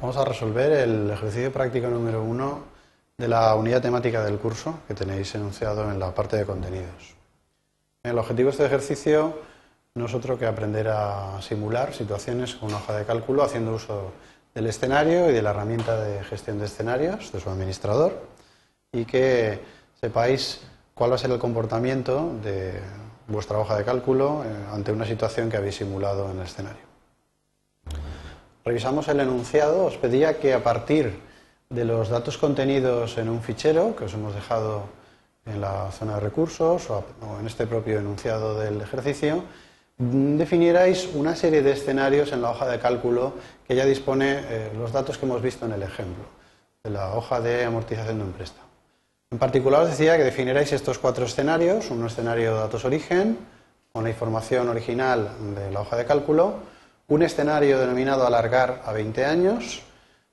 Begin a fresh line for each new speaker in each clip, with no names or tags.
Vamos a resolver el ejercicio práctico número uno de la unidad temática del curso que tenéis enunciado en la parte de contenidos. El objetivo de este ejercicio no es otro que aprender a simular situaciones con una hoja de cálculo haciendo uso del escenario y de la herramienta de gestión de escenarios de su administrador y que sepáis cuál va a ser el comportamiento de vuestra hoja de cálculo eh, ante una situación que habéis simulado en el escenario revisamos el enunciado, os pedía que a partir de los datos contenidos en un fichero que os hemos dejado en la zona de recursos o en este propio enunciado del ejercicio, definierais una serie de escenarios en la hoja de cálculo que ya dispone eh, los datos que hemos visto en el ejemplo, de la hoja de amortización de un préstamo. En particular os decía que definierais estos cuatro escenarios, un escenario de datos origen, con la información original de la hoja de cálculo, un escenario denominado alargar a 20 años,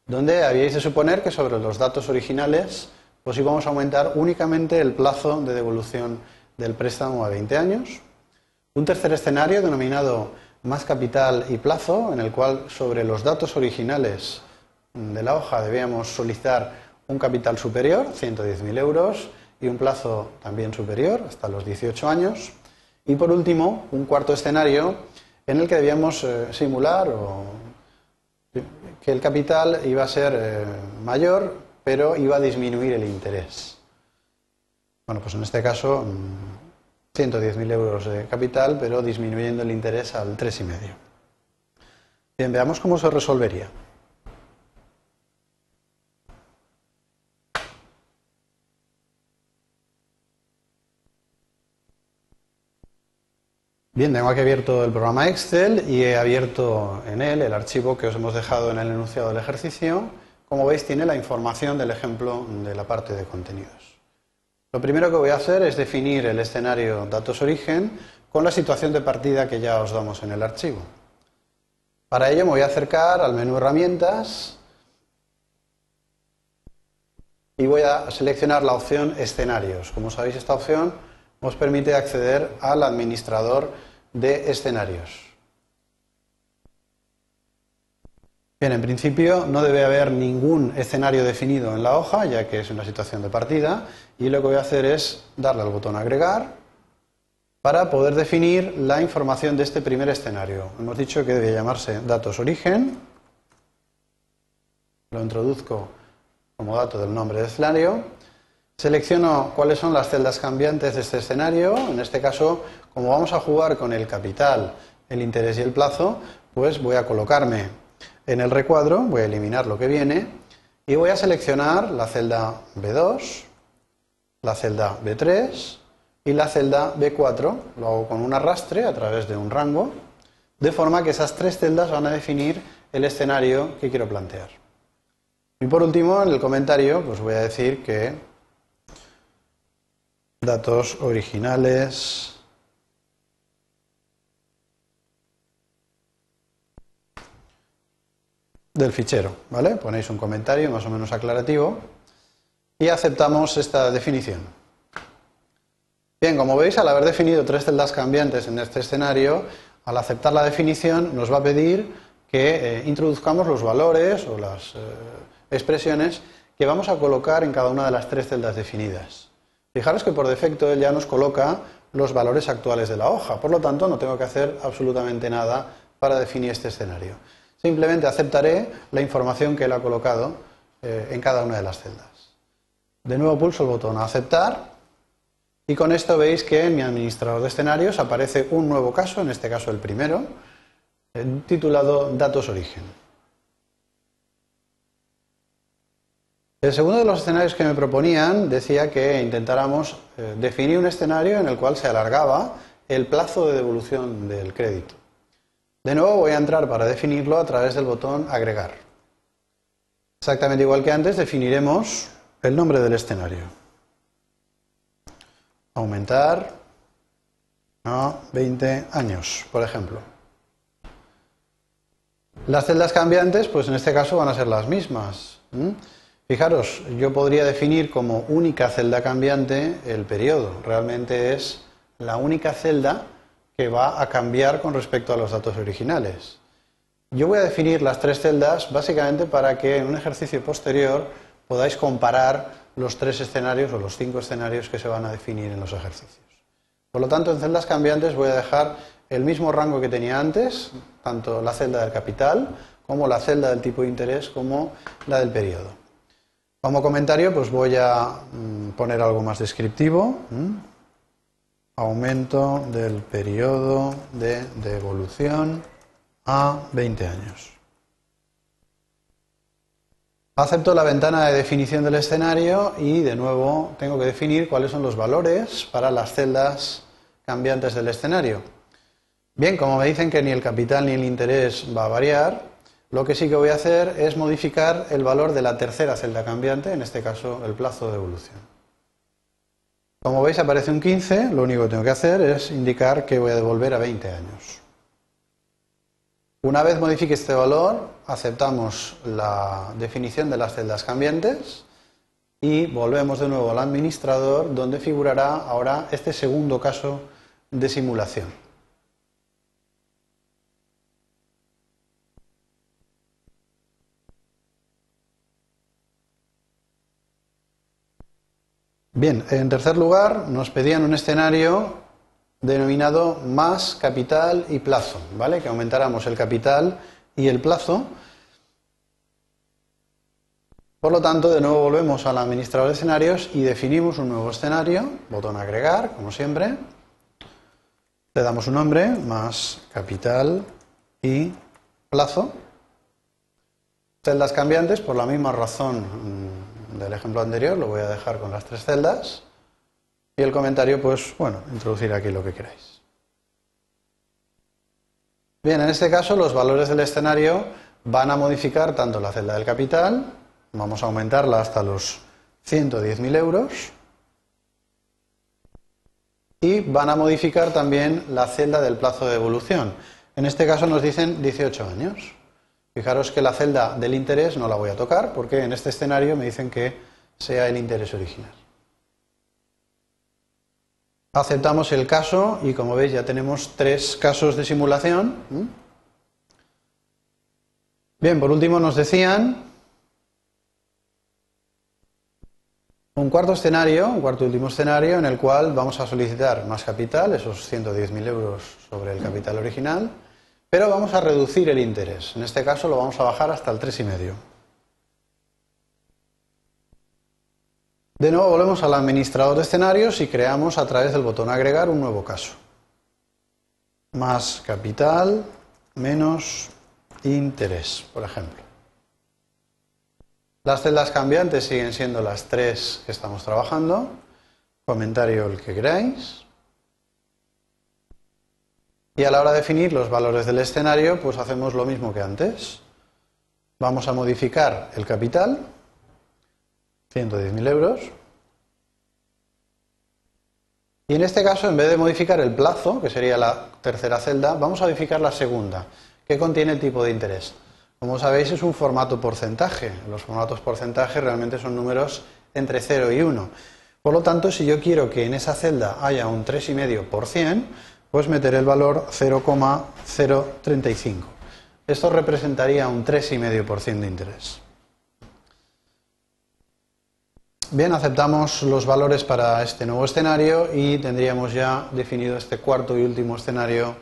donde habíais de suponer que sobre los datos originales pues íbamos a aumentar únicamente el plazo de devolución del préstamo a 20 años. Un tercer escenario denominado más capital y plazo, en el cual sobre los datos originales de la hoja debíamos solicitar un capital superior, 110.000 euros, y un plazo también superior, hasta los 18 años. Y por último, un cuarto escenario en el que debíamos eh, simular que el capital iba a ser eh, mayor, pero iba a disminuir el interés. Bueno, pues en este caso, 110.000 mm, euros de capital, pero disminuyendo el interés al 3,5. Bien, veamos cómo se resolvería. Bien, tengo aquí abierto el programa Excel y he abierto en él el archivo que os hemos dejado en el enunciado del ejercicio. Como veis, tiene la información del ejemplo de la parte de contenidos. Lo primero que voy a hacer es definir el escenario datos origen con la situación de partida que ya os damos en el archivo. Para ello me voy a acercar al menú herramientas y voy a seleccionar la opción escenarios. Como sabéis, esta opción os permite acceder al administrador de escenarios. Bien, en principio no debe haber ningún escenario definido en la hoja, ya que es una situación de partida, y lo que voy a hacer es darle al botón agregar para poder definir la información de este primer escenario. Hemos dicho que debe llamarse datos origen, lo introduzco como dato del nombre del escenario, Selecciono cuáles son las celdas cambiantes de este escenario. En este caso, como vamos a jugar con el capital, el interés y el plazo, pues voy a colocarme en el recuadro, voy a eliminar lo que viene y voy a seleccionar la celda B2, la celda B3 y la celda B4. Lo hago con un arrastre a través de un rango, de forma que esas tres celdas van a definir el escenario que quiero plantear. Y por último, en el comentario, pues voy a decir que datos originales. del fichero, ¿vale? Ponéis un comentario más o menos aclarativo y aceptamos esta definición. Bien, como veis, al haber definido tres celdas cambiantes en este escenario, al aceptar la definición nos va a pedir que eh, introduzcamos los valores o las eh, expresiones que vamos a colocar en cada una de las tres celdas definidas. Fijaros que por defecto él ya nos coloca los valores actuales de la hoja, por lo tanto no tengo que hacer absolutamente nada para definir este escenario. Simplemente aceptaré la información que él ha colocado eh, en cada una de las celdas. De nuevo pulso el botón aceptar y con esto veis que en mi administrador de escenarios aparece un nuevo caso, en este caso el primero, eh, titulado datos origen. El segundo de los escenarios que me proponían decía que intentáramos eh, definir un escenario en el cual se alargaba el plazo de devolución del crédito. De nuevo voy a entrar para definirlo a través del botón agregar. Exactamente igual que antes definiremos el nombre del escenario. Aumentar a 20 años, por ejemplo. Las celdas cambiantes, pues en este caso van a ser las mismas. Fijaros, yo podría definir como única celda cambiante el periodo. Realmente es la única celda que va a cambiar con respecto a los datos originales. Yo voy a definir las tres celdas básicamente para que en un ejercicio posterior podáis comparar los tres escenarios o los cinco escenarios que se van a definir en los ejercicios. Por lo tanto, en celdas cambiantes voy a dejar el mismo rango que tenía antes, tanto la celda del capital como la celda del tipo de interés como la del periodo. Como comentario, pues voy a mm, poner algo más descriptivo. Aumento del periodo de devolución a 20 años. Acepto la ventana de definición del escenario y de nuevo tengo que definir cuáles son los valores para las celdas cambiantes del escenario. Bien, como me dicen que ni el capital ni el interés va a variar, lo que sí que voy a hacer es modificar el valor de la tercera celda cambiante, en este caso el plazo de evolución. Como veis aparece un 15, lo único que tengo que hacer es indicar que voy a devolver a 20 años. Una vez modifique este valor, aceptamos la definición de las celdas cambiantes y volvemos de nuevo al administrador donde figurará ahora este segundo caso de simulación. Bien, en tercer lugar nos pedían un escenario denominado más capital y plazo, ¿vale? Que aumentáramos el capital y el plazo. Por lo tanto, de nuevo volvemos al administrador de escenarios y definimos un nuevo escenario, botón agregar, como siempre. Le damos un nombre, más capital y plazo. Celdas cambiantes, por la misma razón mm, del ejemplo anterior, lo voy a dejar con las tres celdas. Y el comentario, pues bueno, introducir aquí lo que queráis. Bien, en este caso los valores del escenario van a modificar tanto la celda del capital, vamos a aumentarla hasta los 110.000 euros, y van a modificar también la celda del plazo de evolución. En este caso nos dicen 18 años. Fijaros que la celda del interés no la voy a tocar porque en este escenario me dicen que sea el interés original. Aceptamos el caso y como veis ya tenemos tres casos de simulación. Bien, por último nos decían un cuarto escenario, un cuarto y último escenario en el cual vamos a solicitar más capital, esos 110.000 euros sobre el capital original, pero vamos a reducir el interés. En este caso lo vamos a bajar hasta el 3,5. De nuevo volvemos al administrador de escenarios y creamos a través del botón agregar un nuevo caso. Más capital menos interés, por ejemplo. Las celdas cambiantes siguen siendo las tres que estamos trabajando. Comentario el que queráis. Y a la hora de definir los valores del escenario, pues hacemos lo mismo que antes. Vamos a modificar el capital 110.000 euros. Y en este caso, en vez de modificar el plazo, que sería la tercera celda, vamos a modificar la segunda, que contiene el tipo de interés. Como sabéis, es un formato porcentaje. Los formatos porcentaje realmente son números entre 0 y 1. Por lo tanto, si yo quiero que en esa celda haya un 3,5%, pues meteré el valor 0,035. Esto representaría un 3,5% de interés. Bien, aceptamos los valores para este nuevo escenario y tendríamos ya definido este cuarto y último escenario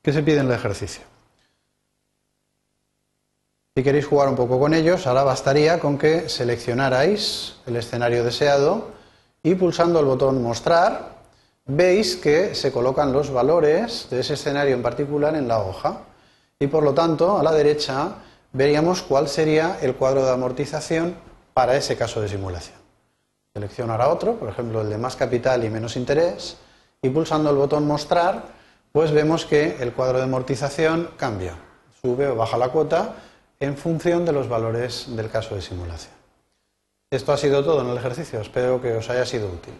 que se pide en el ejercicio. Si queréis jugar un poco con ellos, ahora bastaría con que seleccionarais el escenario deseado y pulsando el botón mostrar, veis que se colocan los valores de ese escenario en particular en la hoja y por lo tanto a la derecha veríamos cuál sería el cuadro de amortización para ese caso de simulación seleccionar a otro, por ejemplo el de más capital y menos interés, y pulsando el botón mostrar, pues vemos que el cuadro de amortización cambia, sube o baja la cuota en función de los valores del caso de simulación. Esto ha sido todo en el ejercicio, espero que os haya sido útil.